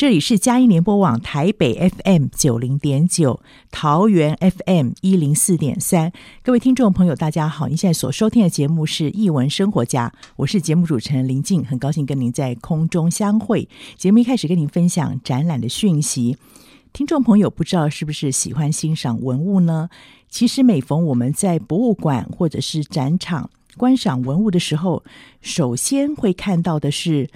这里是佳音联播网台北 FM 九零点九，桃园 FM 一零四点三。各位听众朋友，大家好！您现在所收听的节目是《艺文生活家》，我是节目主持人林静，很高兴跟您在空中相会。节目一开始跟您分享展览的讯息。听众朋友，不知道是不是喜欢欣赏文物呢？其实每逢我们在博物馆或者是展场观赏文物的时候，首先会看到的是。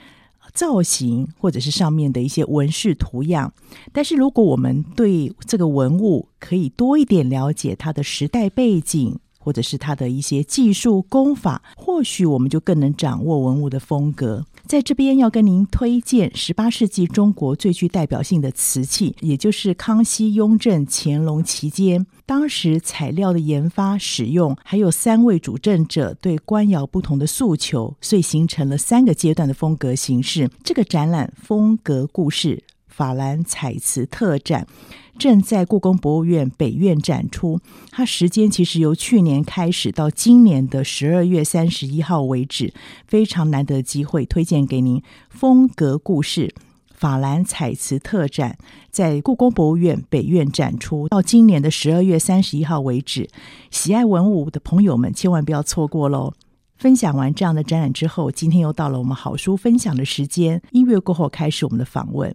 造型或者是上面的一些纹饰图样，但是如果我们对这个文物可以多一点了解它的时代背景，或者是它的一些技术功法，或许我们就更能掌握文物的风格。在这边要跟您推荐十八世纪中国最具代表性的瓷器，也就是康熙、雍正、乾隆期间，当时材料的研发、使用，还有三位主政者对官窑不同的诉求，所以形成了三个阶段的风格形式。这个展览风格故事法兰彩瓷特展。正在故宫博物院北院展出，它时间其实由去年开始到今年的十二月三十一号为止，非常难得的机会，推荐给您。风格故事法兰彩瓷特展在故宫博物院北院展出，到今年的十二月三十一号为止，喜爱文物的朋友们千万不要错过喽！分享完这样的展览之后，今天又到了我们好书分享的时间，音乐过后开始我们的访问。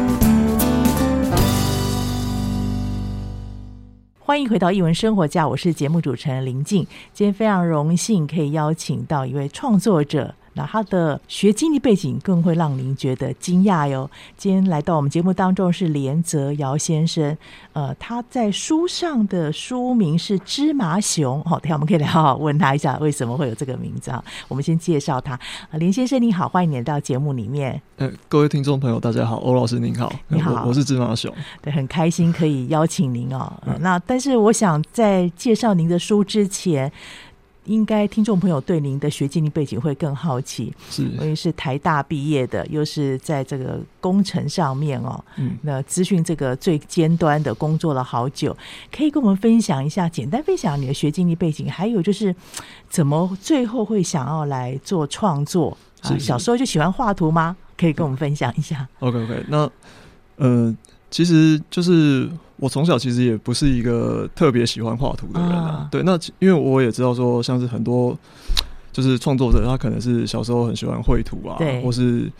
欢迎回到艺文生活家，我是节目主持人林静。今天非常荣幸可以邀请到一位创作者。那他的学经历背景更会让您觉得惊讶哟。今天来到我们节目当中是连泽尧先生，呃，他在书上的书名是《芝麻熊》。好，等下我们可以来好好问他一下为什么会有这个名字啊？我们先介绍他，呃，连先生你好，欢迎你来到节目里面。呃，各位听众朋友大家好，欧老师您好，你好，我，我是芝麻熊，对，很开心可以邀请您哦。呃，那但是我想在介绍您的书之前。应该听众朋友对您的学经历背景会更好奇，是，因为是台大毕业的，又是在这个工程上面哦，嗯，那资讯这个最尖端的工作了好久，可以跟我们分享一下，简单分享你的学经历背景，还有就是怎么最后会想要来做创作啊？小时候就喜欢画图吗？可以跟我们分享一下。OK OK，那呃，其实就是。我从小其实也不是一个特别喜欢画图的人啊，对，那因为我也知道说，像是很多就是创作者，他可能是小时候很喜欢绘图啊，或是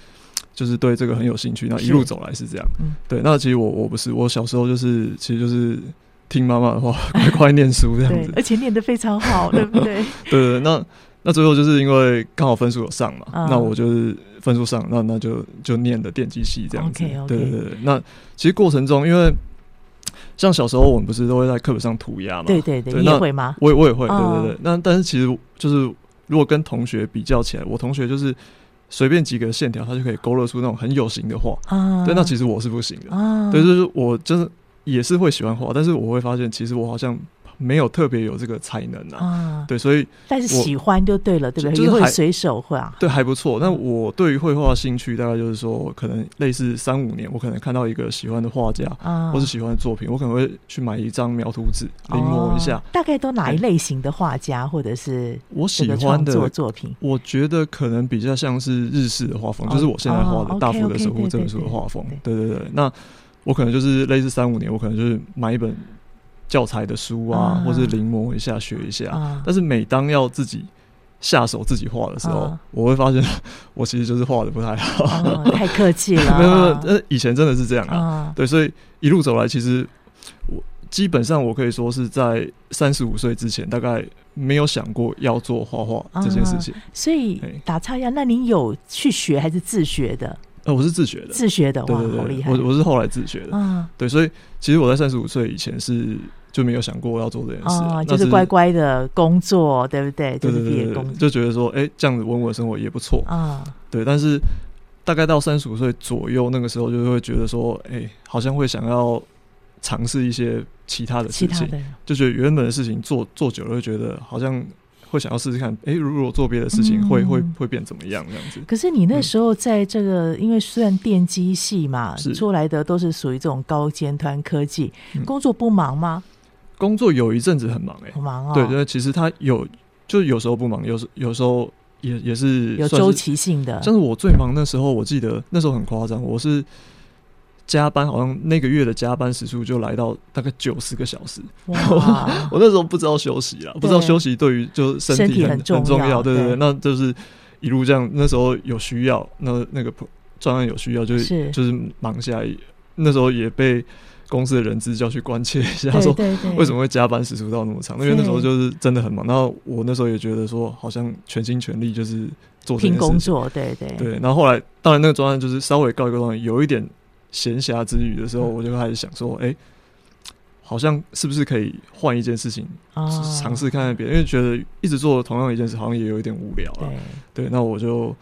就是对这个很有兴趣，那一路走来是这样，对，那其实我我不是，我小时候就是其实就是听妈妈的话，乖乖念书这样子，而且念得非常好，对不对？对对，那那最后就是因为刚好分数有上嘛，那我就是分数上，那那就就念的电机系这样子，对对对，那其实过程中因为。像小时候我们不是都会在课本上涂鸦嘛？对对对，对，你也会吗？我也我也会，对对对。那但是其实就是如果跟同学比较起来，我同学就是随便几个线条，他就可以勾勒出那种很有型的画。啊，对，那其实我是不行的。啊，对，就是我就是也是会喜欢画，但是我会发现，其实我好像。没有特别有这个才能啊，啊对，所以但是喜欢就对了，对不对？就是会随手画，对，还不错。那我对于绘画兴趣大概就是说，可能类似三五年，我可能看到一个喜欢的画家，啊，或是喜欢的作品，我可能会去买一张描图纸临摹一下。哦。大概都哪一类型的画家，或者是我喜欢的作品？我觉得可能比较像是日式的画风，哦，就是我现在画的《大幅的守护》这本书的画风。对对对，那我可能就是类似三五年，我可能就是买一本。教材的书啊，或是临摹一下、学一下。啊、但是每当要自己下手自己画的时候，啊、我会发现 我其实就是画的不太好。啊、太客气了。没有没有，呃，以前真的是这样啊。啊对，所以一路走来，其实我基本上我可以说是在三十五岁之前，大概没有想过要做画画这件事情。啊、所以打岔一下，那你有去学还是自学的？呃，我是自学的。自学的，哇，对对对，好厉害！我我是后来自学的。啊，对，所以其实我在三十五岁以前是。就没有想过要做这件事，哦，就是乖乖的工作，对不对？对对对，对，就觉得说，哎，这样子稳稳的生活也不错。啊。对，但是大概到三十五岁左右，那个时候就会觉得说，哎，好像会想要尝试一些其他的事情，就觉得原本的事情做做久了，会觉得好像会想要试试看，哎，如果做别的事情会，会会会变怎么样这样子。可是你那时候在这个，因为虽然电机系嘛，出来的都是属于这种高尖端科技，工作不忙吗？工作有一阵子很忙哎、欸，很忙哦。对对，其实他有，就有时候不忙，有时有时候也也是有周期性的。像是我最忙那时候，我记得那时候很夸张，我是加班，好像那个月的加班时数就来到大概九十个小时。哇 我那时候不知道休息啊，不知道休息对于就身体很很重要，对对对，那就是一路这样。那时候有需要，那那个专案有需要，就是就是忙下来。那时候也被。公司的人资就要去关切一下，说为什么会加班时数到那么长？因为那时候就是真的很忙。然后我那时候也觉得说，好像全心全力就是做拼工作，对对对。然后后来，当然那个专案就是稍微告一个段，有一点闲暇之余的时候，我就开始想说，哎，好像是不是可以换一件事情，尝试看看别人？因为觉得一直做同样一件事，好像也有一点无聊了。对，那我就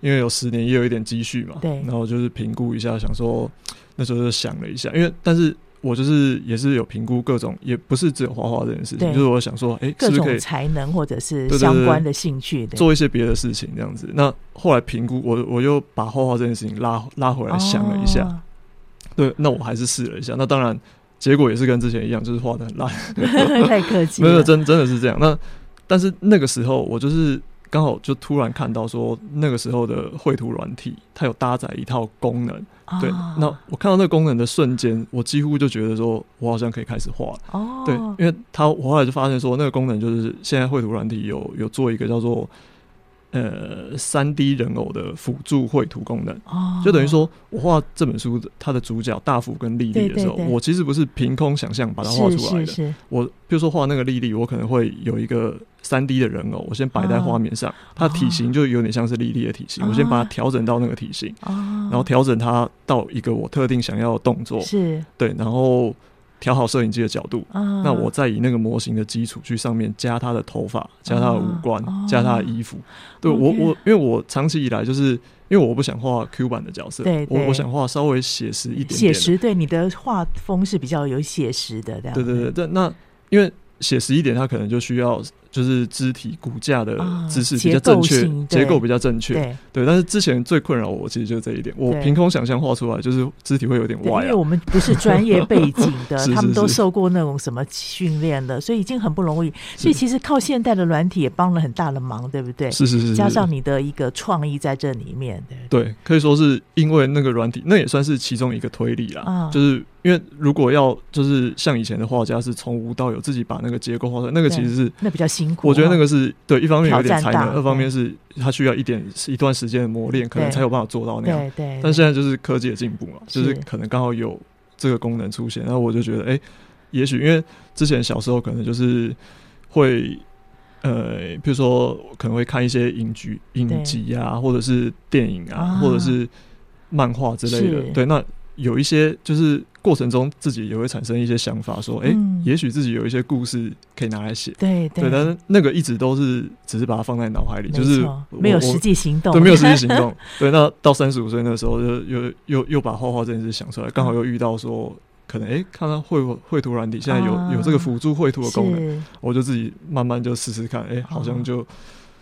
因为有十年，也有一点积蓄嘛，对。然后就是评估一下，想说。那时候就想了一下，因为但是我就是也是有评估各种，也不是只有画画这件事情，就是我想说，哎、欸，各种才能或者是相关的兴趣，做一些别的事情这样子。那后来评估，我我又把画画这件事情拉拉回来想了一下，哦、对，那我还是试了一下。那当然结果也是跟之前一样，就是画的很烂，太客气，没有真真的是这样。那但是那个时候我就是刚好就突然看到说那个时候的绘图软体，它有搭载一套功能，哦、对。那我看到那个功能的瞬间，我几乎就觉得说我好像可以开始画了。哦，对，因为它我后来就发现说那个功能就是现在绘图软体有有做一个叫做。呃，三 D 人偶的辅助绘图功能，哦、就等于说我画这本书的它的主角大辅跟丽丽的时候，我其实不是凭空想象把它画出来的。是是是，我比如说画那个丽丽，我可能会有一个三 D 的人偶，我先摆在画面上，哦、它体型就有点像是莉莉的体型，哦、我先把它调整到那个体型，哦、然后调整它到一个我特定想要的动作，是对，然后。调好摄影机的角度，啊、那我再以那个模型的基础去上面加他的头发，加他的五官，啊、加他的衣服。啊、对我我，因为我长期以来就是因为我不想画 Q 版的角色，对对我我想画稍微写实一点点。写实，对你的画风是比较有写实的。对对对对，那因为写实一点，它可能就需要。就是肢体骨架的姿势比较正确，结构比较正确，对。但是之前最困扰我，其实就是这一点。我凭空想象画出来，就是肢体会有点歪。因为我们不是专业背景的，他们都受过那种什么训练的，所以已经很不容易。所以其实靠现代的软体也帮了很大的忙，对不对？是是是。加上你的一个创意在这里面，对，可以说是因为那个软体，那也算是其中一个推理啦。就是因为如果要就是像以前的画家是从无到有自己把那个结构画出来，那个其实是那比较新。我觉得那个是对，一方面有点才能，二方面是他需要一点一段时间的磨练，可能才有办法做到那样。对对。但现在就是科技的进步嘛，就是可能刚好有这个功能出现，然后我就觉得，哎，也许因为之前小时候可能就是会，呃，比如说可能会看一些影剧、影集啊，或者是电影啊，或者是漫画之类的。对，那有一些就是。过程中自己也会产生一些想法，说：“哎、欸，也许自己有一些故事可以拿来写。”对对，但是那个一直都是只是把它放在脑海里，就是没有实际行动。对，没有实际行动。对，那到三十五岁那时候，就又又又把画画这件事想出来，刚好又遇到说，可能哎、欸，看到绘绘图软体现在有有这个辅助绘图的功能，我就自己慢慢就试试看，哎，好像就。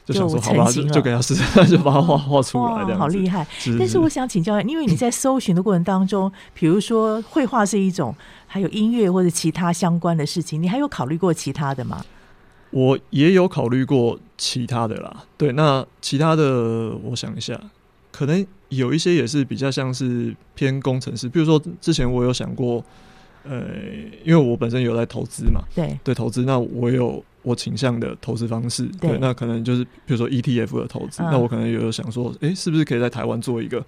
就想说好吧，就就给他试试，就把它画画出来，好厉害。但是我想请教，因为你在搜寻的过程当中，比如说绘画是一种，还有音乐或者其他相关的事情，你还有考虑过其他的吗？我也有考虑过其他的啦。对，那其他的我想一下，可能有一些也是比较像是偏工程师，比如说之前我有想过，呃，因为我本身有在投资嘛，对对，投资，那我有。我倾向的投资方式，对，对，那可能就是比如说 ETF 的投资，嗯、那我可能有想说，哎、欸，是不是可以在台湾做一个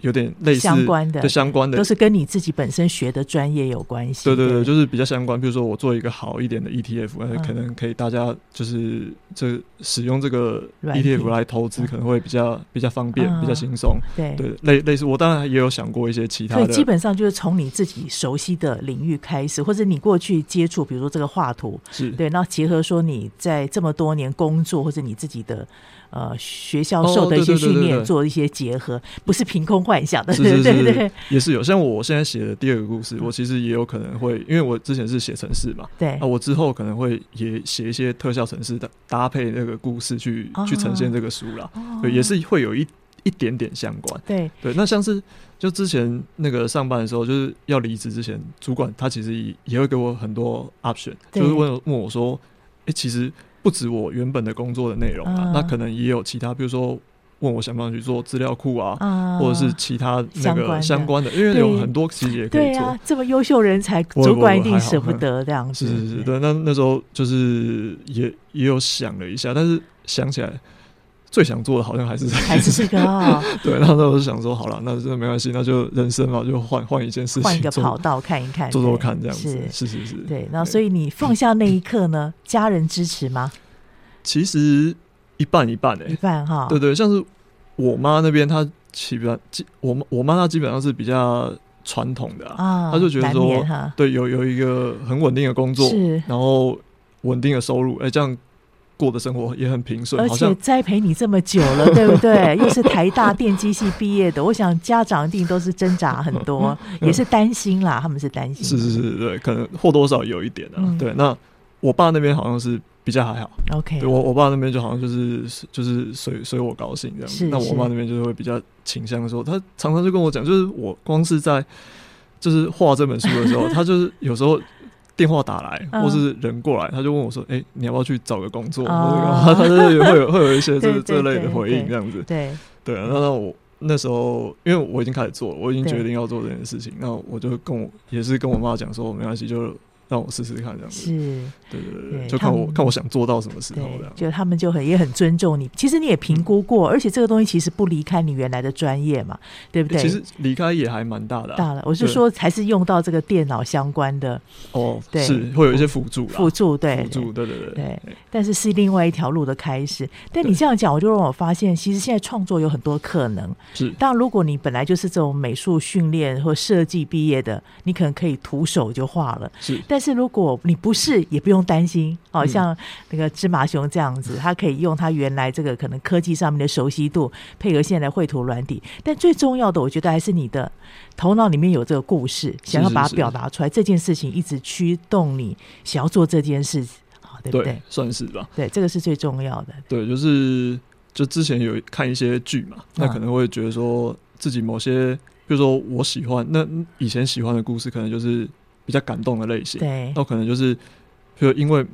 有点类似相关的、相关的，都是跟你自己本身学的专业有关系。对对对，就是比较相关。比如说我做一个好一点的 ETF，嗯、可能可以大家就是这使用这个 ETF 来投资，可能会比较比较方便，嗯、比较轻松。对对，类类似，我当然也有想过一些其他的。所以基本上就是从你自己熟悉的领域开始，或者你过去接触，比如说这个画图，是对，那结合说你在这么多年工作或者你自己的。呃，学校受的一些训练，做一些结合，不是凭空幻想的，对对对，也是有。像我现在写的第二个故事，我其实也有可能会，因为我之前是写城市嘛，对，啊，我之后可能会也写一些特效城市的搭配那个故事去去呈现这个书啦，对，也是会有一一点点相关，对。对。那像是就之前那个上班的时候，就是要离职之前，主管他其实也也会给我很多 option，就是问问我说，哎，其实。不止我原本的工作的内容啊，嗯、那可能也有其他，比如说问我想不想去做资料库啊，嗯、或者是其他那个相关的，因为有很多其实也可以做。啊、这么优秀人才，主管一定舍不得这样子。是是是，对。那那时候就是也也有想了一下，但是想起来。最想做的好像还是还是这个啊，对，然后那我就想说，好了，那真的没关系，那就人生嘛，就换换一件事情，换一个跑道看一看，做做看这样子，是是是是，对。那所以你放下那一刻呢，家人支持吗？其实一半一半诶，一半哈，对对，像是我妈那边，她基本基，我我妈她基本上是比较传统的啊，她就觉得说，对，有有一个很稳定的工作，是，然后稳定的收入，哎，这样。过的生活也很平顺，而且栽培你这么久了，对不对？又是台大电机系毕业的，我想家长一定都是挣扎很多，也是担心啦。他们是担心，是是是，对，可能或多或少有一点的。对，那我爸那边好像是比较还好。OK，我我爸那边就好像就是就是随随我高兴这样子。那我妈那边就是会比较倾向说，他常常就跟我讲，就是我光是在就是画这本书的时候，他就是有时候。电话打来，或是人过来，他就问我说：“哎，你要不要去找个工作？”哦、他就是会有会有一些 这这类的回应，这样子。对对，那那我那时候，因为我已经开始做了，我已经决定要做这件事情，那我就跟我也是跟我妈讲说，没关系，就。让我试试看这样子，是，对对对，就看我看我想做到什么时候这样。就他们就很也很尊重你，其实你也评估过，而且这个东西其实不离开你原来的专业嘛，对不对？其实离开也还蛮大的，大了。我是说，还是用到这个电脑相关的哦，对，是会有一些辅助，辅助对，辅助对对对对。但是是另外一条路的开始。但你这样讲，我就让我发现，其实现在创作有很多可能。是，当然如果你本来就是这种美术训练或设计毕业的，你可能可以徒手就画了。是，但是如果你不是，也不用担心。好、哦、像那个芝麻熊这样子，他可以用他原来这个可能科技上面的熟悉度，配合现在绘图软体。但最重要的，我觉得还是你的头脑里面有这个故事，想要把它表达出来。这件事情一直驱动你想要做这件事，好，对不对？对算是吧。对，这个是最重要的。对，就是就之前有看一些剧嘛，那可能会觉得说自己某些，比如说我喜欢那以前喜欢的故事，可能就是。比较感动的类型，对，那可能就是，比如因为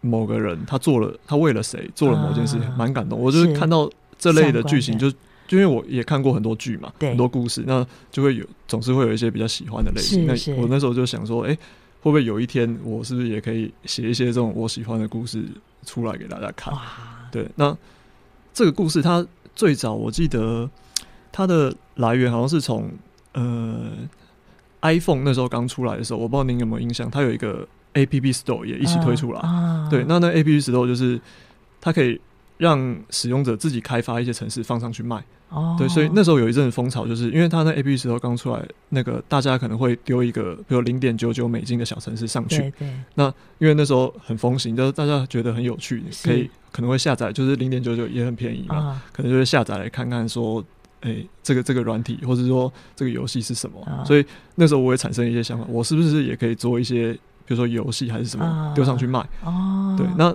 某个人他做了，他为了谁做了某件事情，蛮、啊、感动。我就是看到这类的剧情，就就因为我也看过很多剧嘛，很多故事，那就会有总是会有一些比较喜欢的类型。那我那时候就想说，哎、欸，会不会有一天我是不是也可以写一些这种我喜欢的故事出来给大家看？对，那这个故事它最早我记得它的来源好像是从呃。iPhone 那时候刚出来的时候，我不知道您有没有印象，它有一个 App Store 也一起推出来。Uh, uh, 对，那那 App Store 就是它可以让使用者自己开发一些程式放上去卖。Oh. 对，所以那时候有一阵风潮，就是因为它那 App Store 刚出来，那个大家可能会丢一个比如零点九九美金的小程式上去。对对。那因为那时候很风行，就是大家觉得很有趣，可以可能会下载，就是零点九九也很便宜嘛，uh. 可能就会下载来看看说。哎、欸，这个这个软体，或者说这个游戏是什么？啊、所以那时候我也产生一些想法，我是不是也可以做一些，比如说游戏还是什么，丢、啊、上去卖？哦，对，那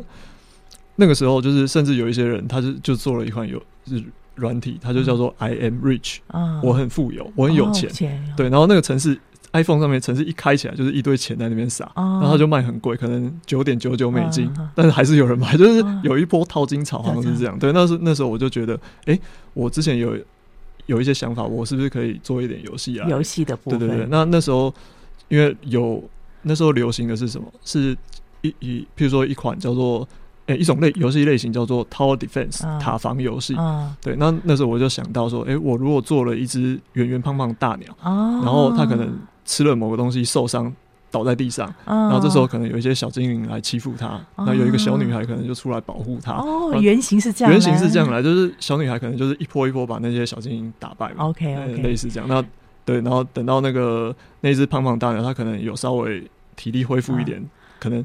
那个时候就是甚至有一些人，他就就做了一款游是软体，他就叫做 I am rich，、啊、我很富有，我很有钱。哦、对，然后那个城市 iPhone 上面城市一开起来就是一堆钱在那边撒，啊、然后他就卖很贵，可能九点九九美金，啊、但是还是有人买，就是有一波淘金潮，好像是这样。啊、对，那是那时候我就觉得，哎、欸，我之前有。有一些想法，我是不是可以做一点游戏啊？游戏的部分，对对对。那那时候，因为有那时候流行的是什么？是一一，譬如说一款叫做诶、欸、一种类游戏类型叫做 Tower Defense、啊、塔防游戏。啊、对，那那时候我就想到说，诶、欸，我如果做了一只圆圆胖胖的大鸟，啊、然后它可能吃了某个东西受伤。倒在地上，然后这时候可能有一些小精灵来欺负他，那有一个小女孩可能就出来保护他。哦，原型是这样，原型是这样来，就是小女孩可能就是一波一波把那些小精灵打败嘛。OK OK，类似这样。那对，然后等到那个那只胖胖大鸟，它可能有稍微体力恢复一点，可能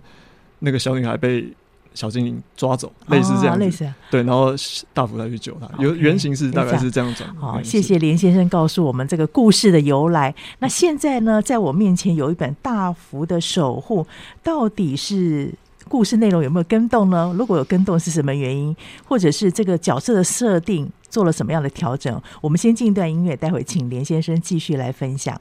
那个小女孩被。小精灵抓走，类似这样，类似对，然后大福再去救他。有原型是大概是这样子。好，谢谢连先生告诉我们这个故事的由来。那现在呢，在我面前有一本《大福的守护》，到底是故事内容有没有跟动呢？如果有跟动，是什么原因？或者是这个角色的设定做了什么样的调整？我们先进一段音乐，待会请连先生继续来分享。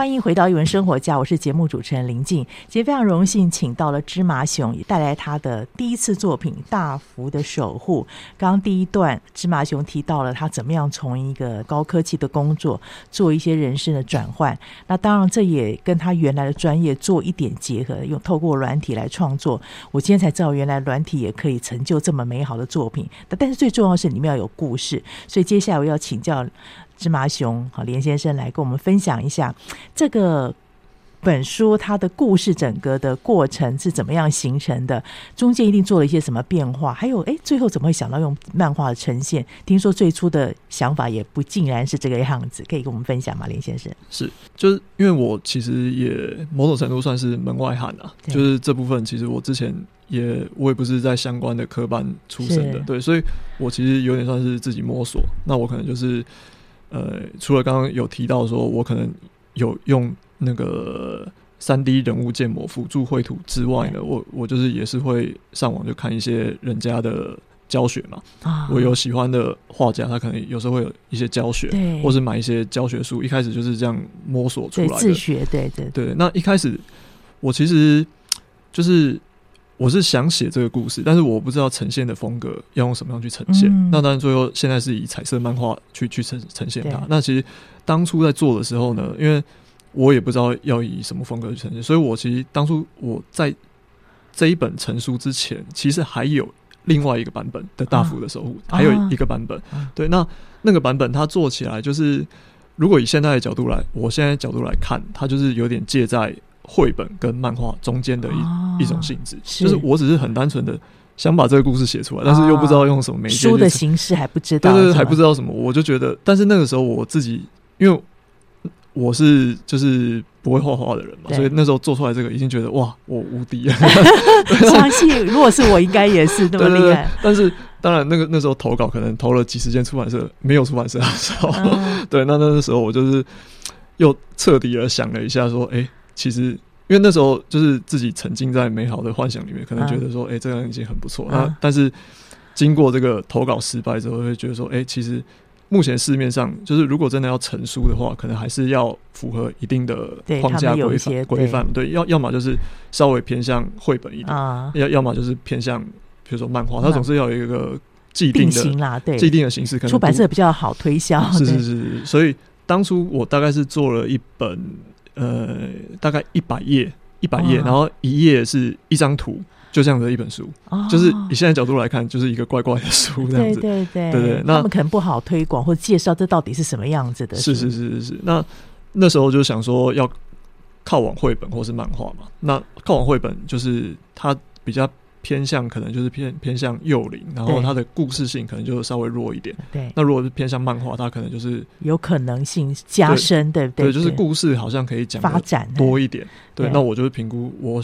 欢迎回到一文生活家，我是节目主持人林静。今天非常荣幸请到了芝麻熊，也带来他的第一次作品《大福的守护》。刚刚第一段，芝麻熊提到了他怎么样从一个高科技的工作做一些人生的转换。那当然，这也跟他原来的专业做一点结合，用透过软体来创作。我今天才知道，原来软体也可以成就这么美好的作品。但是最重要的是里面要有故事，所以接下来我要请教。芝麻熊，好，连先生来跟我们分享一下这个本书它的故事，整个的过程是怎么样形成的？中间一定做了一些什么变化？还有，哎，最后怎么会想到用漫画的呈现？听说最初的想法也不尽然是这个样子，可以跟我们分享吗？连先生是，就是因为我其实也某种程度算是门外汉啊，就是这部分其实我之前也我也不是在相关的科班出身的，对，所以我其实有点算是自己摸索。那我可能就是。呃，除了刚刚有提到说，我可能有用那个三 D 人物建模辅助绘图之外呢，我我就是也是会上网就看一些人家的教学嘛。啊，我有喜欢的画家，他可能有时候会有一些教学，对，或是买一些教学书。一开始就是这样摸索出来的，自学，对对对。那一开始我其实就是。我是想写这个故事，但是我不知道呈现的风格要用什么样去呈现。嗯、那当然，最后现在是以彩色漫画去去呈呈现它。那其实当初在做的时候呢，因为我也不知道要以什么风格去呈现，所以我其实当初我在这一本成书之前，其实还有另外一个版本的大幅的守护，啊、还有一个版本。啊、对，那那个版本它做起来就是，如果以现在的角度来，我现在角度来看，它就是有点借在。绘本跟漫画中间的一、哦、一种性质，就是我只是很单纯的想把这个故事写出来，哦、但是又不知道用什么媒介。书的形式还不知道，对对对，还不知道什么。我就觉得，但是那个时候我自己，因为我是就是不会画画的人嘛，所以那时候做出来这个，已经觉得哇，我无敌了。相信如果是我，应该也是那么厉害。但是当然，那个那时候投稿可能投了几十间出版社，没有出版社的时候，嗯、对，那那个时候我就是又彻底的想了一下，说，哎、欸。其实，因为那时候就是自己沉浸在美好的幻想里面，可能觉得说，哎、嗯欸，这样已经很不错。那、嗯、但是经过这个投稿失败之后，会觉得说，哎、欸，其实目前市面上就是如果真的要成书的话，可能还是要符合一定的框架规范规范。对，要要么就是稍微偏向绘本一点，啊、要要么就是偏向比如说漫画，它总是要有一个既定的对既定的形式，可能出版社比较好推销。是是是，所以当初我大概是做了一本。呃，大概一百页，一百页，然后一页是一张图，就这样的一本书，哦、就是以现在角度来看，就是一个怪怪的书这样子，对对对，对对。那他们可能不好推广或介绍，这到底是什么样子的？是是是是是。那那时候就想说要靠往绘本或是漫画嘛。那靠往绘本就是它比较。偏向可能就是偏偏向幼龄，然后它的故事性可能就稍微弱一点。对，那如果是偏向漫画，它可能就是有可能性加深，对不对？对，就是故事好像可以讲发展多一点。对，那我就是评估我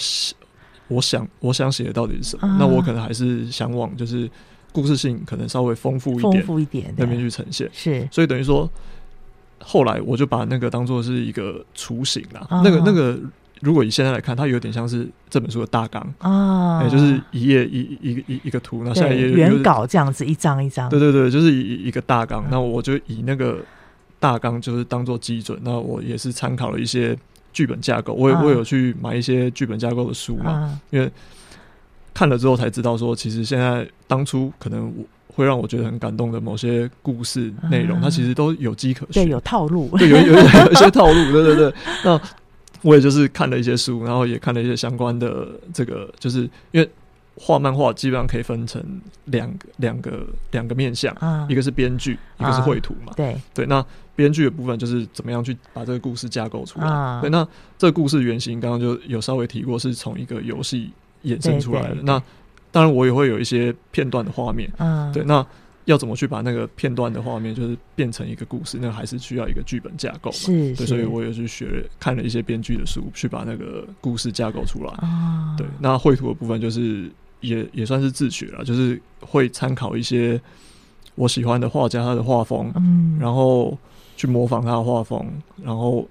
我想我想写的到底是什么？那我可能还是想往就是故事性可能稍微丰富一点、丰富一点那边去呈现。是，所以等于说后来我就把那个当做是一个雏形啦。那个那个。如果以现在来看，它有点像是这本书的大纲啊，也就是一页一一个一一个图，那下一页原稿这样子一张一张。对对对，就是一一个大纲。那我就以那个大纲就是当做基准。那我也是参考了一些剧本架构，我也我有去买一些剧本架构的书嘛，因为看了之后才知道说，其实现在当初可能会让我觉得很感动的某些故事内容，它其实都有迹可循，对，有套路，对，有有有一些套路，对对对，那。我也就是看了一些书，然后也看了一些相关的这个，就是因为画漫画基本上可以分成两个两个两个面向，啊、一个是编剧，一个是绘图嘛。啊、对对，那编剧的部分就是怎么样去把这个故事架构出来。啊、对，那这个故事原型刚刚就有稍微提过，是从一个游戏衍生出来的。那当然我也会有一些片段的画面。嗯、啊，对，那要怎么去把那个片段的画面，就是变成一个故事，那还是需要一个剧本架构嘛。是，对，所以我也去学看了一些编剧的书，去把那个故事架构出来。啊，对，那绘图的部分就是也也算是自学了，就是会参考一些我喜欢的画家他的画风，嗯，然后去模仿他的画风，然后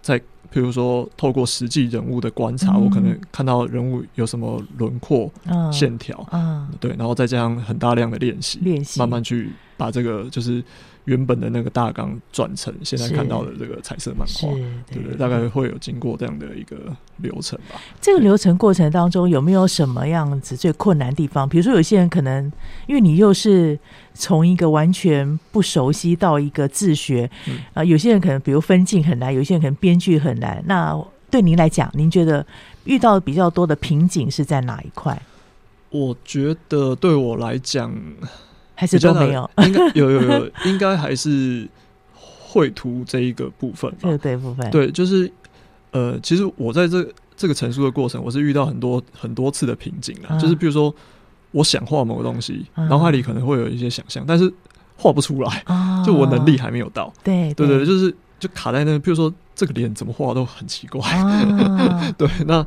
再。比如说，透过实际人物的观察，嗯、我可能看到人物有什么轮廓、嗯、线条，嗯，对，然后再加上很大量的练习，练习，慢慢去把这个就是。原本的那个大纲转成现在看到的这个彩色漫画，对不对？大概会有经过这样的一个流程吧。这个流程过程当中有没有什么样子最困难的地方？比如说，有些人可能因为你又是从一个完全不熟悉到一个自学，啊、嗯呃，有些人可能比如分镜很难，有些人可能编剧很难。那对您来讲，您觉得遇到比较多的瓶颈是在哪一块？我觉得对我来讲。还是都没有，应该有有有，应该还是绘图这一个部分吧。这个对部分，对，就是呃，其实我在这这个成书的过程，我是遇到很多很多次的瓶颈了。嗯、就是比如说，我想画某个东西，脑、嗯、海里可能会有一些想象，但是画不出来，哦、就我能力还没有到。对对对，就是就卡在那。比如说，这个脸怎么画都很奇怪。哦、对，那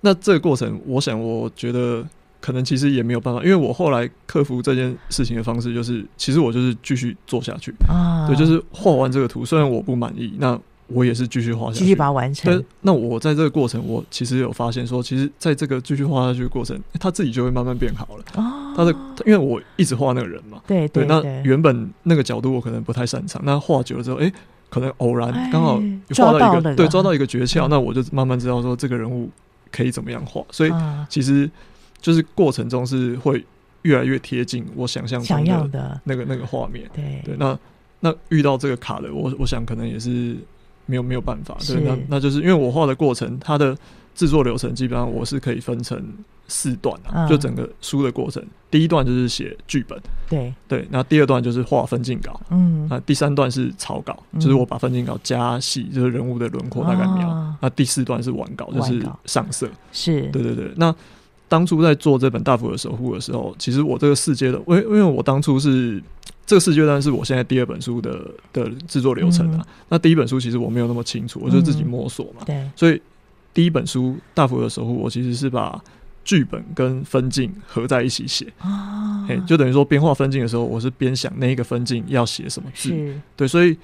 那这个过程，我想，我觉得。可能其实也没有办法，因为我后来克服这件事情的方式就是，其实我就是继续做下去。啊，对，就是画完这个图，虽然我不满意，那我也是继续画下去，继续把它完成。那我在这个过程，我其实有发现说，其实在这个继续画下去的过程，他自己就会慢慢变好了。哦，他的，因为我一直画那个人嘛，对对，对，那原本那个角度我可能不太擅长，那画久了之后，哎，可能偶然刚好画到一个，对，抓到一个诀窍，那我就慢慢知道说这个人物可以怎么样画，所以其实。就是过程中是会越来越贴近我想象想要的。那个那个画面，对。对。那那遇到这个卡的，我我想可能也是没有没有办法。对，那那就是因为我画的过程，它的制作流程基本上我是可以分成四段啊，就整个书的过程，第一段就是写剧本，对。对。那第二段就是画分镜稿，嗯，那第三段是草稿，就是我把分镜稿加细，就是人物的轮廓大概描。那第四段是完稿，就是上色，是。对对对。那当初在做这本《大佛的守护》的时候，其实我这个世界的，因为因为我当初是这个四阶段是我现在第二本书的的制作流程啊。嗯、那第一本书其实我没有那么清楚，我就自己摸索嘛。嗯、对，所以第一本书《大佛的守护》，我其实是把剧本跟分镜合在一起写啊。哦，就等于说边画分镜的时候，我是边想那一个分镜要写什么字。对，所以。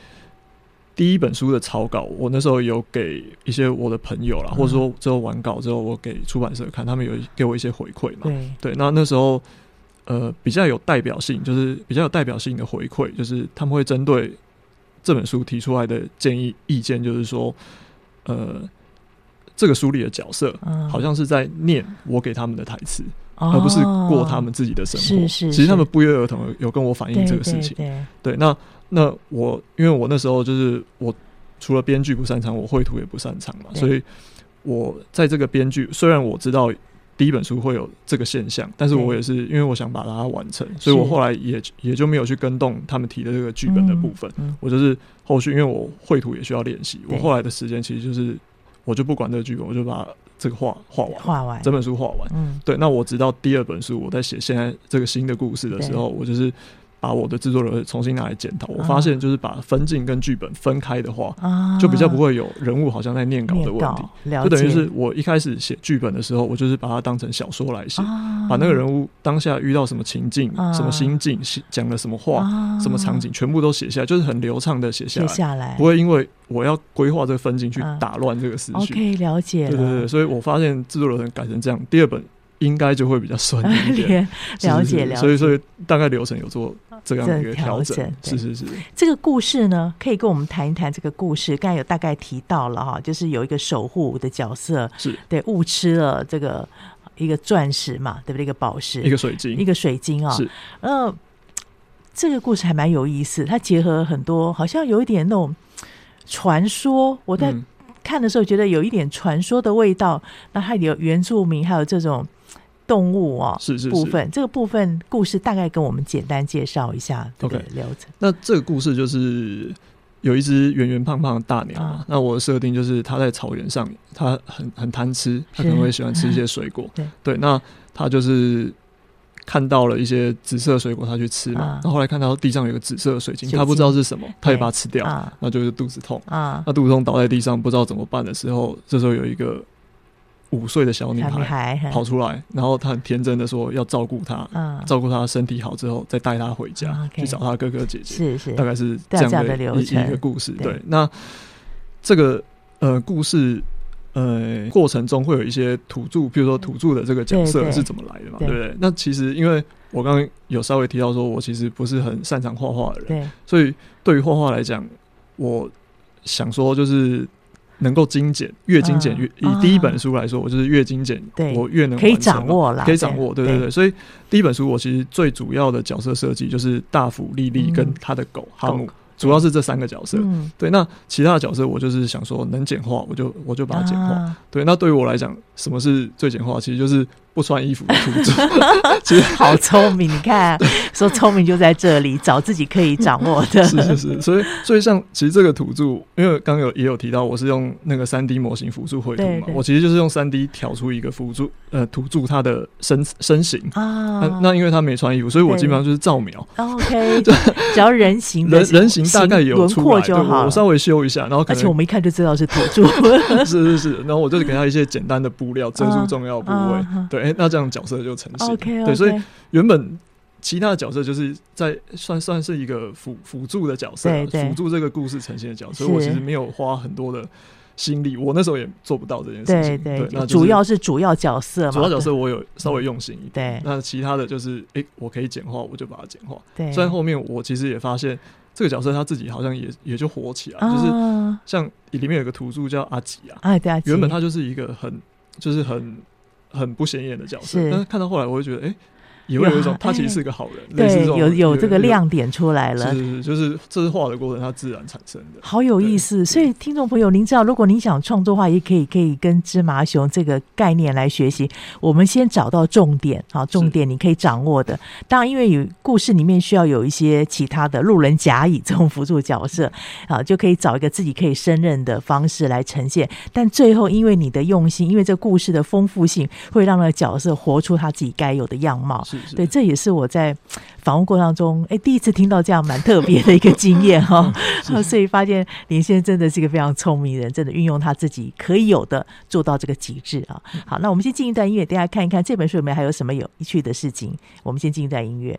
第一本书的草稿，我那时候有给一些我的朋友啦，或者说之后完稿之后，我给出版社看，他们有给我一些回馈嘛。对，对，那那时候呃比较有代表性，就是比较有代表性的回馈，就是他们会针对这本书提出来的建议意见，就是说呃这个书里的角色好像是在念我给他们的台词，而不是过他们自己的生活。其实他们不约而同有跟我反映这个事情。对，那。那我因为我那时候就是我除了编剧不擅长，我绘图也不擅长嘛，所以我在这个编剧虽然我知道第一本书会有这个现象，但是我也是因为我想把它完成，所以我后来也也就没有去跟动他们提的这个剧本的部分。嗯嗯、我就是后续因为我绘图也需要练习，我后来的时间其实就是我就不管这个剧本，我就把这个画画完，画完整本书画完。嗯，对。那我直到第二本书我在写现在这个新的故事的时候，我就是。把我的制作人重新拿来检讨，我发现就是把分镜跟剧本分开的话，就比较不会有人物好像在念稿的问题。就等于是我一开始写剧本的时候，我就是把它当成小说来写，把那个人物当下遇到什么情境、什么心境、讲了什么话、什么场景，全部都写下来，就是很流畅的写下来，不会因为我要规划这个分镜去打乱这个思绪。OK，了解。对对对，所以我发现制作流程改成这样，第二本应该就会比较顺一点。了解了解，所以所以大概流程有做。这样一个调整，是是是。这个故事呢，可以跟我们谈一谈这个故事。刚才有大概提到了哈，就是有一个守护的角色，是对误吃了这个一个钻石嘛，对不对？一个宝石，一个水晶，一个水晶啊。是，呃，这个故事还蛮有意思，它结合很多，好像有一点那种传说。我在看的时候觉得有一点传说的味道。那还有原住民，还有这种。动物哦，是是是。部分，这个部分故事大概跟我们简单介绍一下这个流程。Okay, 那这个故事就是有一只圆圆胖胖的大鸟嘛。啊、那我的设定就是它在草原上，它很很贪吃，它可能会喜欢吃一些水果。对。对，那它就是看到了一些紫色水果，它去吃嘛，然后后来看到地上有个紫色的水晶，它不知道是什么，它也把它吃掉，那就是肚子痛。啊。那肚子痛倒在地上，不知道怎么办的时候，这时候有一个五岁的小女孩跑出来，然后她很天真的说要照顾她，照顾她身体好之后再带她回家去找她哥哥姐姐，是是，大概是这样的一一个故事。对，那这个呃故事。呃，过程中会有一些土著，比如说土著的这个角色是怎么来的嘛，对。不对，对？那其实因为我刚刚有稍微提到说，我其实不是很擅长画画的人，所以对于画画来讲，我想说就是能够精简，越精简越、嗯、以第一本书来说，我就是越精简，我越能可以掌握了，可以掌握，对对对，对。所以第一本书我其实最主要的角色设计就是大福、莉莉跟他的狗哈姆。主要是这三个角色，嗯、对。那其他的角色，我就是想说，能简化我就我就把它简化。啊、对，那对于我来讲，什么是最简化？其实就是。不穿衣服的土著，其实好聪明。你看，说聪明就在这里，找自己可以掌握的。是是是，所以所以像其实这个土著，因为刚刚有也有提到，我是用那个三 D 模型辅助绘图嘛，我其实就是用三 D 调出一个辅助呃土著它的身身形啊。那那因为他没穿衣服，所以我基本上就是照描。OK，只要人形人人形大概有轮廓就好，我稍微修一下，然后而且我们一看就知道是土著。是是是，然后我就给他一些简单的布料遮住重要部位，对。那这样角色就成型。Okay, okay. 对，所以原本其他的角色就是在算算是一个辅辅助的角色，辅助这个故事呈现的角色。所以我其实没有花很多的心力，我那时候也做不到这件事情。对对，那主要是主要角色嘛，主要角色我有稍微用心一点。对，那其他的就是，哎，我可以简化，我就把它简化。对，虽然后面我其实也发现这个角色他自己好像也也就火起来，就是像里面有个土著叫阿吉啊，哎对，原本他就是一个很就是很。很不显眼的角色，但是看到后来，我会觉得，哎、欸。也会有一种，他其实是个好人，对，有有这个亮点出来了，是是，就是这是画的过程，它自然产生的，好有意思。所以听众朋友，您知道，如果您想创作的话，也可以可以跟芝麻熊这个概念来学习。我们先找到重点，好，重点你可以掌握的。当然，因为有故事里面需要有一些其他的路人甲乙这种辅助角色，啊，就可以找一个自己可以胜任的方式来呈现。但最后，因为你的用心，因为这故事的丰富性，会让那个角色活出他自己该有的样貌。对，这也是我在访问过程当中，哎，第一次听到这样蛮特别的一个经验哈，所以发现林先生真的是一个非常聪明的人，真的运用他自己可以有的做到这个极致啊。好，那我们先进一段音乐，大家看一看这本书里面还有什么有趣的事情。我们先进一段音乐。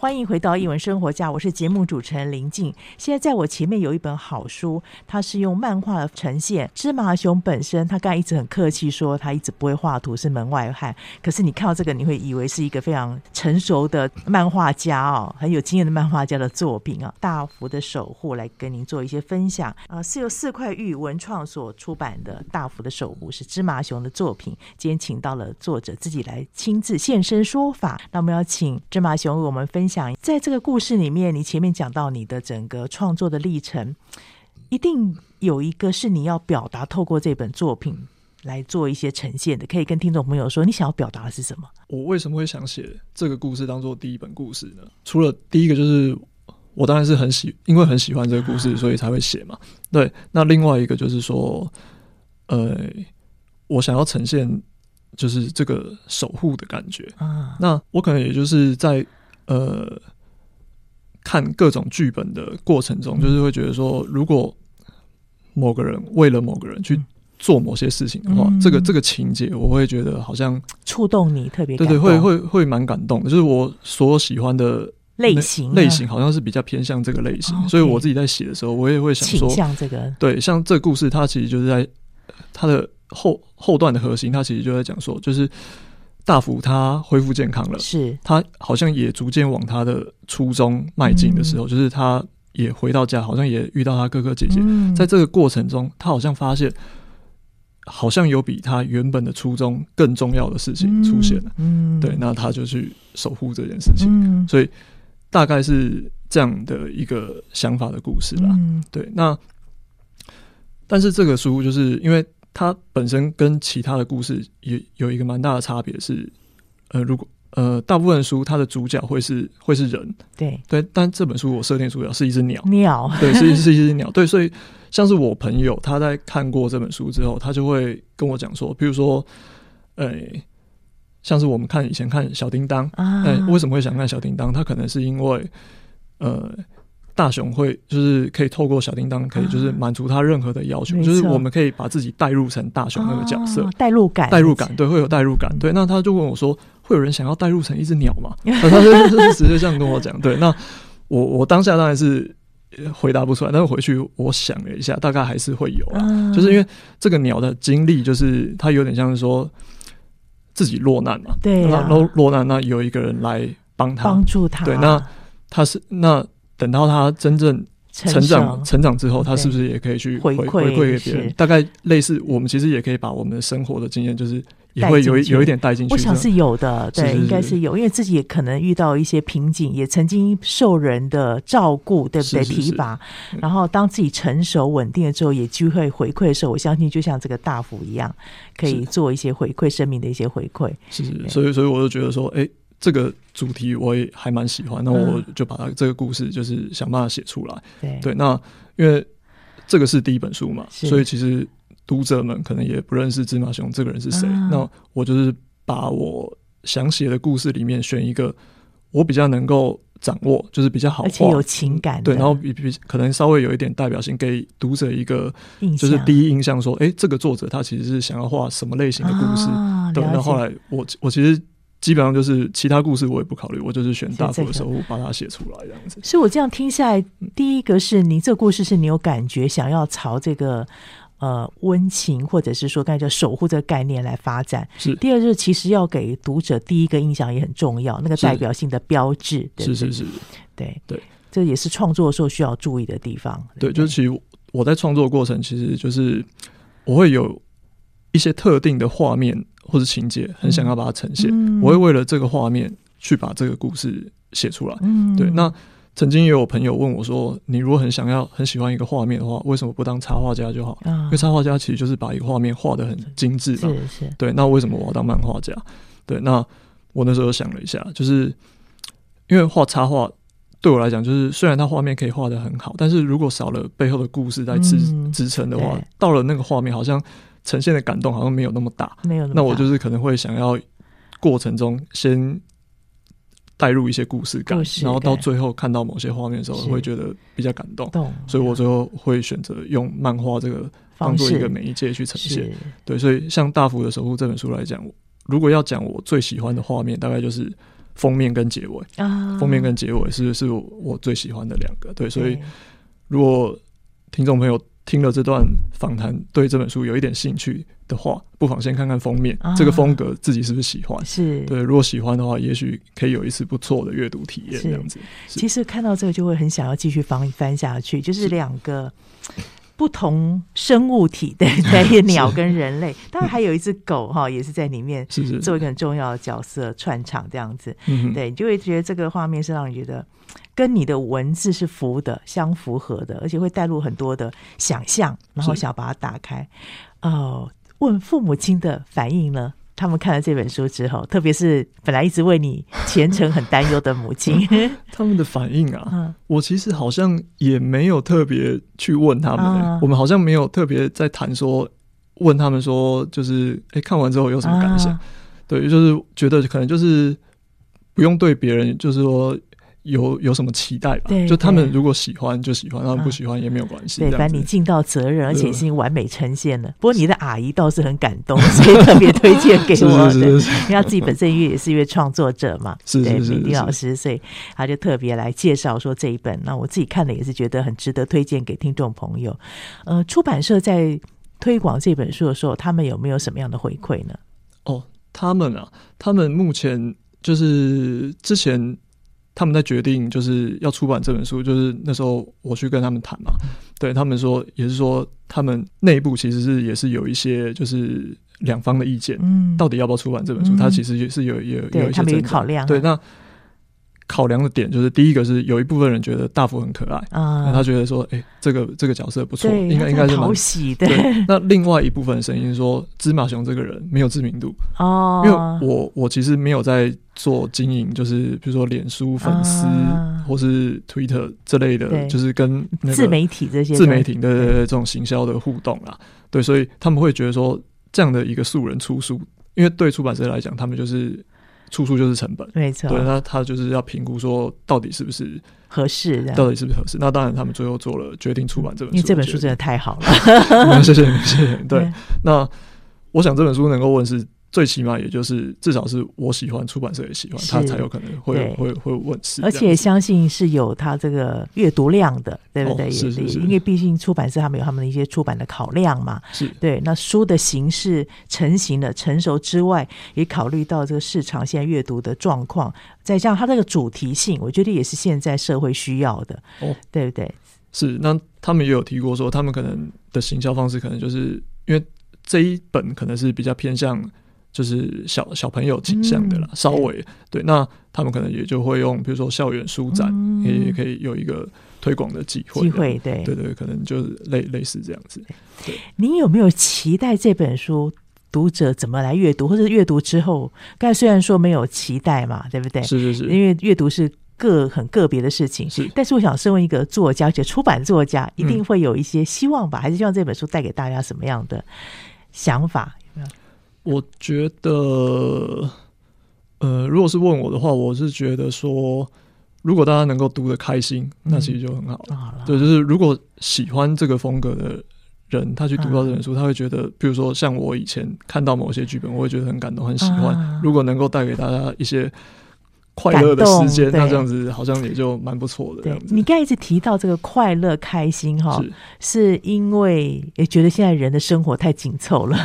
欢迎回到艺文生活家，我是节目主持人林静。现在在我前面有一本好书，它是用漫画的呈现。芝麻熊本身，他刚才一直很客气说他一直不会画图，是门外汉。可是你看到这个，你会以为是一个非常成熟的漫画家哦，很有经验的漫画家的作品啊。大福的守护来跟您做一些分享啊，是由四块玉文创所出版的《大福的守护》，是芝麻熊的作品。今天请到了作者自己来亲自现身说法。那我们要请芝麻熊为我们分。想在这个故事里面，你前面讲到你的整个创作的历程，一定有一个是你要表达，透过这本作品来做一些呈现的。可以跟听众朋友说，你想要表达的是什么？我为什么会想写这个故事当做第一本故事呢？除了第一个，就是我当然是很喜，因为很喜欢这个故事，所以才会写嘛。对，那另外一个就是说，呃，我想要呈现就是这个守护的感觉啊。那我可能也就是在。呃，看各种剧本的过程中，就是会觉得说，如果某个人为了某个人去做某些事情的话，嗯、这个这个情节，我会觉得好像触动你特别，对对，会会会蛮感动的。就是我所喜欢的类型类型，好像是比较偏向这个类型，哦 okay、所以我自己在写的时候，我也会想说，像这个，对，像这个故事，它其实就是在它的后后段的核心，它其实就在讲说，就是。大福他恢复健康了，是他好像也逐渐往他的初衷迈进的时候，嗯、就是他也回到家，好像也遇到他哥哥姐姐。嗯、在这个过程中，他好像发现，好像有比他原本的初衷更重要的事情出现了。嗯，对，那他就去守护这件事情。嗯、所以大概是这样的一个想法的故事啦。嗯、对，那但是这个书就是因为。它本身跟其他的故事也有一个蛮大的差别，是，呃，如果呃，大部分书它的主角会是会是人，对。对，但这本书我设定主角是一只鸟，鸟，对，是是一只鸟，对，所以像是我朋友他在看过这本书之后，他就会跟我讲说，比如说，呃，像是我们看以前看小叮当，哎、啊。呃，为什么会想看小叮当？他可能是因为，呃。大雄会就是可以透过小叮当，可以就是满足他任何的要求，啊、就是我们可以把自己代入成大雄那个角色，代、啊、入感，代入感，对，会有代入感，对。那他就问我说：“会有人想要代入成一只鸟吗？” 他就直接这样跟我讲。对，那我我当下当然是回答不出来，但是回去我想了一下，大概还是会有啊，啊就是因为这个鸟的经历，就是它有点像是说自己落难嘛，对、啊，然后落难，那有一个人来帮他，帮助他，对，那他是那。等到他真正成长成长之后，他是不是也可以去回回馈给别人？大概类似，我们其实也可以把我们的生活的经验，就是也会有有一点带进去。我想是有的，对，应该是有，因为自己也可能遇到一些瓶颈，也曾经受人的照顾，对不对？提拔，然后当自己成熟稳定了之后，也机会回馈的时候，我相信就像这个大福一样，可以做一些回馈生命的一些回馈。是是，所以所以我就觉得说，哎。这个主题我也还蛮喜欢，那我就把它这个故事就是想办法写出来。对，对，那因为这个是第一本书嘛，所以其实读者们可能也不认识芝麻熊这个人是谁。那我就是把我想写的故事里面选一个我比较能够掌握，就是比较好，而且有情感，对，然后比比可能稍微有一点代表性，给读者一个就是第一印象，说，哎，这个作者他其实是想要画什么类型的故事。对，那后来我我其实。基本上就是其他故事我也不考虑，我就是选大福的守护把它写出来这样子。所以我这样听下来，第一个是你这个故事是你有感觉想要朝这个呃温情或者是说刚才叫守护这个概念来发展。是。第二就是其实要给读者第一个印象也很重要，那个代表性的标志。是对对是是是。对对，这也是创作的时候需要注意的地方。对，对就是其实我在创作过程，其实就是我会有一些特定的画面。或者情节很想要把它呈现，嗯、我会为了这个画面去把这个故事写出来。嗯、对，那曾经也有朋友问我说：“你如果很想要、很喜欢一个画面的话，为什么不当插画家就好？嗯、因为插画家其实就是把一个画面画得很精致嘛。是是。对，那为什么我要当漫画家？对，那我那时候想了一下，就是因为画插画对我来讲，就是虽然它画面可以画的很好，但是如果少了背后的故事在支、嗯、支撑的话，到了那个画面，好像呈现的感动好像没有那么大。没有那么大。那我就是可能会想要过程中先带入一些故事感，事感，然后到最后看到某些画面的时候，会觉得比较感动。所以我最后会选择用漫画这个当做一个媒介去呈现。对，所以像《大幅的守护》这本书来讲，如果要讲我最喜欢的画面，大概就是。封面跟结尾啊，封面跟结尾是是我最喜欢的两个。对，所以如果听众朋友听了这段访谈，对这本书有一点兴趣的话，不妨先看看封面，这个风格自己是不是喜欢？是对，如果喜欢的话，也许可以有一次不错的阅读体验。这样子，其实看到这个就会很想要继续翻翻下去，就是两个。不同生物体对 对，鸟跟人类，当然还有一只狗哈，也是在里面做一个很重要的角色串场这样子。对，你就会觉得这个画面是让你觉得跟你的文字是符的、相符合的，而且会带入很多的想象，然后想把它打开。哦，问父母亲的反应呢？他们看了这本书之后，特别是本来一直为你前程很担忧的母亲，他们的反应啊，嗯、我其实好像也没有特别去问他们、欸嗯，我们好像没有特别在谈说问他们说，就是哎、欸，看完之后有什么感想、嗯？对，就是觉得可能就是不用对别人，就是说。有有什么期待吧？就他们如果喜欢就喜欢，他们不喜欢也没有关系。对，反正你尽到责任，而且已经完美呈现了。不过你的阿姨倒是很感动，所以特别推荐给我。对，因为他自己本身因为也是一位创作者嘛，对，敏迪老师，所以他就特别来介绍说这一本。那我自己看了也是觉得很值得推荐给听众朋友。呃，出版社在推广这本书的时候，他们有没有什么样的回馈呢？哦，他们啊，他们目前就是之前。他们在决定就是要出版这本书，就是那时候我去跟他们谈嘛，对他们说，也是说他们内部其实是也是有一些就是两方的意见，嗯，到底要不要出版这本书，他其实也是有有有一些考量，对那。考量的点就是，第一个是有一部分人觉得大福很可爱啊，他觉得说，哎、欸，这个这个角色不错，应该应该是蛮喜的。那另外一部分声音说，芝麻熊这个人没有知名度哦，因为我我其实没有在做经营，就是比如说脸书粉丝、啊、或是 Twitter 这类的，就是跟那个自媒体这些自媒体对对对这种行销的互动啦，对，所以他们会觉得说，这样的一个素人出书，因为对出版社来讲，他们就是。出书就是成本，没错。对，那他就是要评估说，到底是不是合适，到底是不是合适。那当然，他们最后做了决定，出版这本书。因为这本书真的太好了，谢 谢，谢谢你。对，那我想这本书能够问世。最起码也就是至少是我喜欢，出版社也喜欢，他才有可能会会会问世。而且相信是有他这个阅读量的，对不对？哦、是是是，因为毕竟出版社他们有他们的一些出版的考量嘛。是对。那书的形式成型了、成熟之外，也考虑到这个市场现在阅读的状况，再加上它这个主题性，我觉得也是现在社会需要的。哦，对不对？是。那他们也有提过说，他们可能的行销方式，可能就是因为这一本可能是比较偏向。就是小小朋友倾向的啦，嗯、稍微对，那他们可能也就会用，比如说校园书展，嗯、也可以有一个推广的机会，机会对对对，可能就是类类似这样子。对，你有没有期待这本书读者怎么来阅读，或者阅读之后？刚才虽然说没有期待嘛，对不对？是是是，因为阅读是个很个别的事情。是，但是我想，身为一个作家，而且出版作家，一定会有一些希望吧？嗯、还是希望这本书带给大家什么样的想法？我觉得，呃，如果是问我的话，我是觉得说，如果大家能够读的开心，嗯，那其实就很好了。对，就是如果喜欢这个风格的人，他去读到这本书，嗯，他会觉得，比如说像我以前看到某些剧本，我会觉得很感动，很喜欢。嗯，如果能够带给大家一些快乐的时间，那这样子好像也就蛮不错的。对，你刚才一直提到这个快乐、开心，哈，是因为也觉得现在人的生活太紧凑了。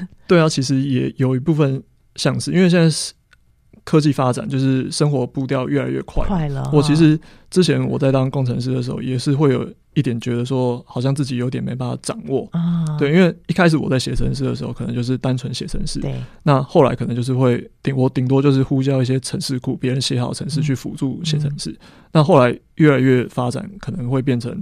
对啊，其实也有一部分像是，因为现在是科技发展，就是生活步调越来越快。快了。我其实之前我在当工程师的时候，也是会有一点觉得说，好像自己有点没办法掌握。啊。对，因为一开始我在写程式的时候，可能就是单纯写程式。对。那后来可能就是会顶我顶多就是呼叫一些程式库，别人写好的程式去辅助写程式。嗯。那后来越来越发展，可能会变成，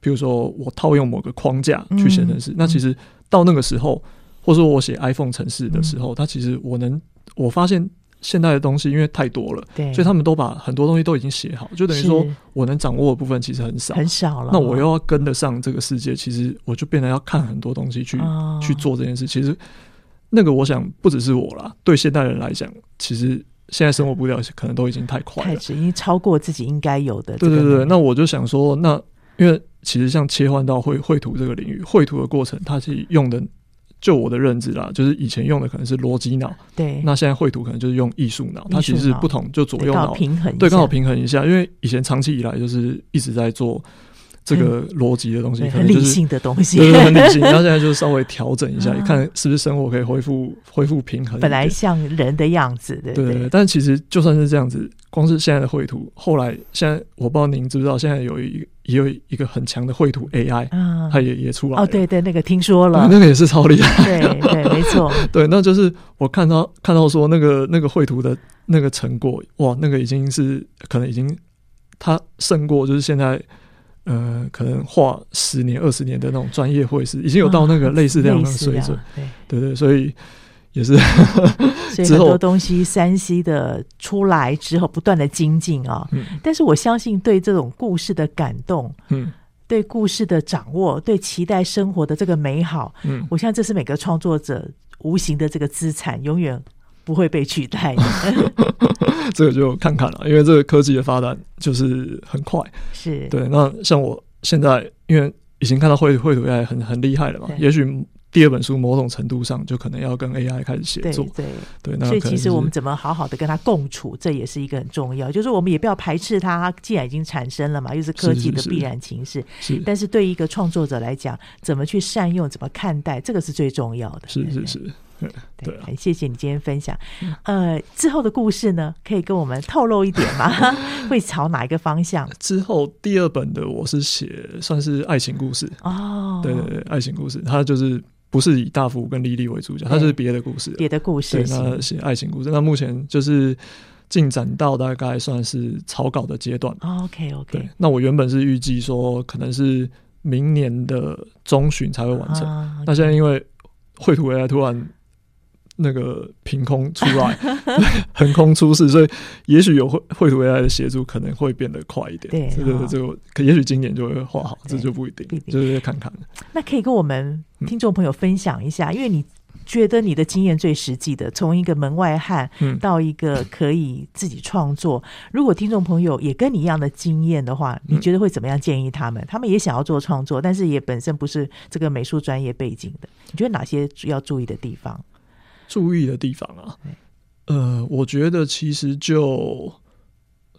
比如说我套用某个框架去写程式。嗯。那其实到那个时候。或者说我写 iPhone 城市的时候，它其实我能我发现现代的东西因为太多了，对，所以他们都把很多东西都已经写好，就等于说我能掌握的部分其实很少，很少了。那我又要跟得上这个世界，其实我就变得要看很多东西去、哦、去做这件事。其实那个我想不只是我啦，对现代人来讲，其实现在生活步调可能都已经太快了，太已经超过自己应该有的。对对对，那我就想说，那因为其实像切换到绘绘图这个领域，绘图的过程，它是用的。就我的认知啦，就是以前用的可能是逻辑脑，对，那现在绘图可能就是用艺术脑，它其实是不同，就左右脑平衡，对，刚好平衡一下。因为以前长期以来就是一直在做这个逻辑的东西，很理性的东西，对，很理性。然后现在就稍微调整一下，你 看是不是生活可以恢复恢复平衡，本来像人的样子，对对对。但其实就算是这样子，光是现在的绘图，后来现在我不知道您知不知道，现在有一个。也有一个很强的绘图 AI，嗯，它也也出来了。哦，对对，那个听说了，那个也是超厉害。对对，没错。对，那就是我看到看到说那个那个绘图的那个成果，哇，那个已经是可能已经它胜过就是现在呃可能画十年二十年的那种专业绘师，已经有到那个类似这样的水准。对对对，所以。也是，所以很多东西山西的出来之后，不断的精进啊。嗯，但是我相信，对这种故事的感动，嗯，对故事的掌握，对期待生活的这个美好，嗯，我相信这是每个创作者无形的这个资产，永远不会被取代的。这个就看看了，因为这个科技的发展就是很快。是对。那像我现在，因为已经看到绘绘图 AI 很很厉害了嘛，也许。第二本书某种程度上就可能要跟 AI 开始协作，对对对，所以其实我们怎么好好的跟它共处，这也是一个很重要。就是我们也不要排斥它，既然已经产生了嘛，又是科技的必然情势。是，但是对于一个创作者来讲，怎么去善用，怎么看待，这个是最重要的。是是是，对，对，很谢谢你今天分享。呃，之后的故事呢，可以跟我们透露一点吗？会朝哪一个方向？之后第二本的我是写算是爱情故事哦，对对对，爱情故事，它就是。不是以大福跟莉莉为主角，它是别的故事，别的故事。对，那写爱情故事。那目前就是进展到大概算是草稿的阶段。OK OK。对，那我原本是预计说可能是明年的中旬才会完成。啊 okay、那现在因为绘图 AI 突然。那个凭空出来，横空出世，所以也许有绘绘图 AI 的协助，可能会变得快一点。对，这个这个，可也许今年就会画好，这就不一定，就是看看。那可以跟我们听众朋友分享一下，因为你觉得你的经验最实际的，从一个门外汉到一个可以自己创作。如果听众朋友也跟你一样的经验的话，你觉得会怎么样建议他们？他们也想要做创作，但是也本身不是这个美术专业背景的，你觉得哪些要注意的地方？注意的地方啊，呃，我觉得其实就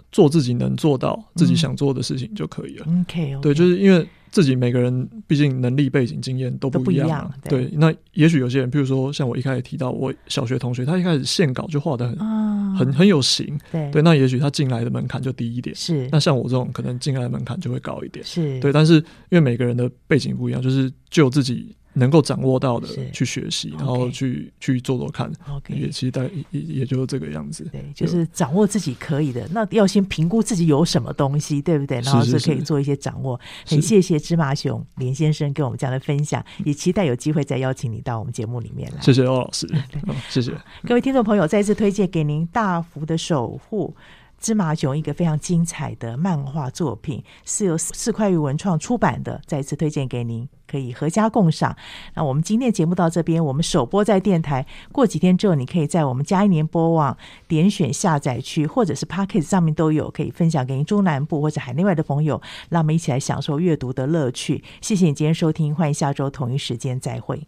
做自己能做到、自己想做的事情就可以了。OK，对，就是因为自己每个人毕竟能力、背景、经验都不一样。对，那也许有些人，譬如说像我一开始提到我小学同学，他一开始线稿就画的很很很有型。对，那也许他进来的门槛就低一点。是，那像我这种可能进来的门槛就会高一点。是对，但是因为每个人的背景不一样，就是就自己。能够掌握到的去学习，然后去去做做看，OK，也其实大概也也就是这个样子。对，就是掌握自己可以的，那要先评估自己有什么东西，对不对？然后就可以做一些掌握。很谢谢芝麻熊林先生跟我们这样的分享，也期待有机会再邀请你到我们节目里面来。谢谢欧老师，谢谢各位听众朋友，再次推荐给您《大幅的守护》。芝麻熊一个非常精彩的漫画作品，是由四块玉文创出版的，再次推荐给您，可以阖家共赏。那我们今天节目到这边，我们首播在电台，过几天之后，你可以在我们佳音联播网点选下载区，或者是 Podcast 上面都有，可以分享给您中南部或者海内外的朋友，让我们一起来享受阅读的乐趣。谢谢你今天收听，欢迎下周同一时间再会。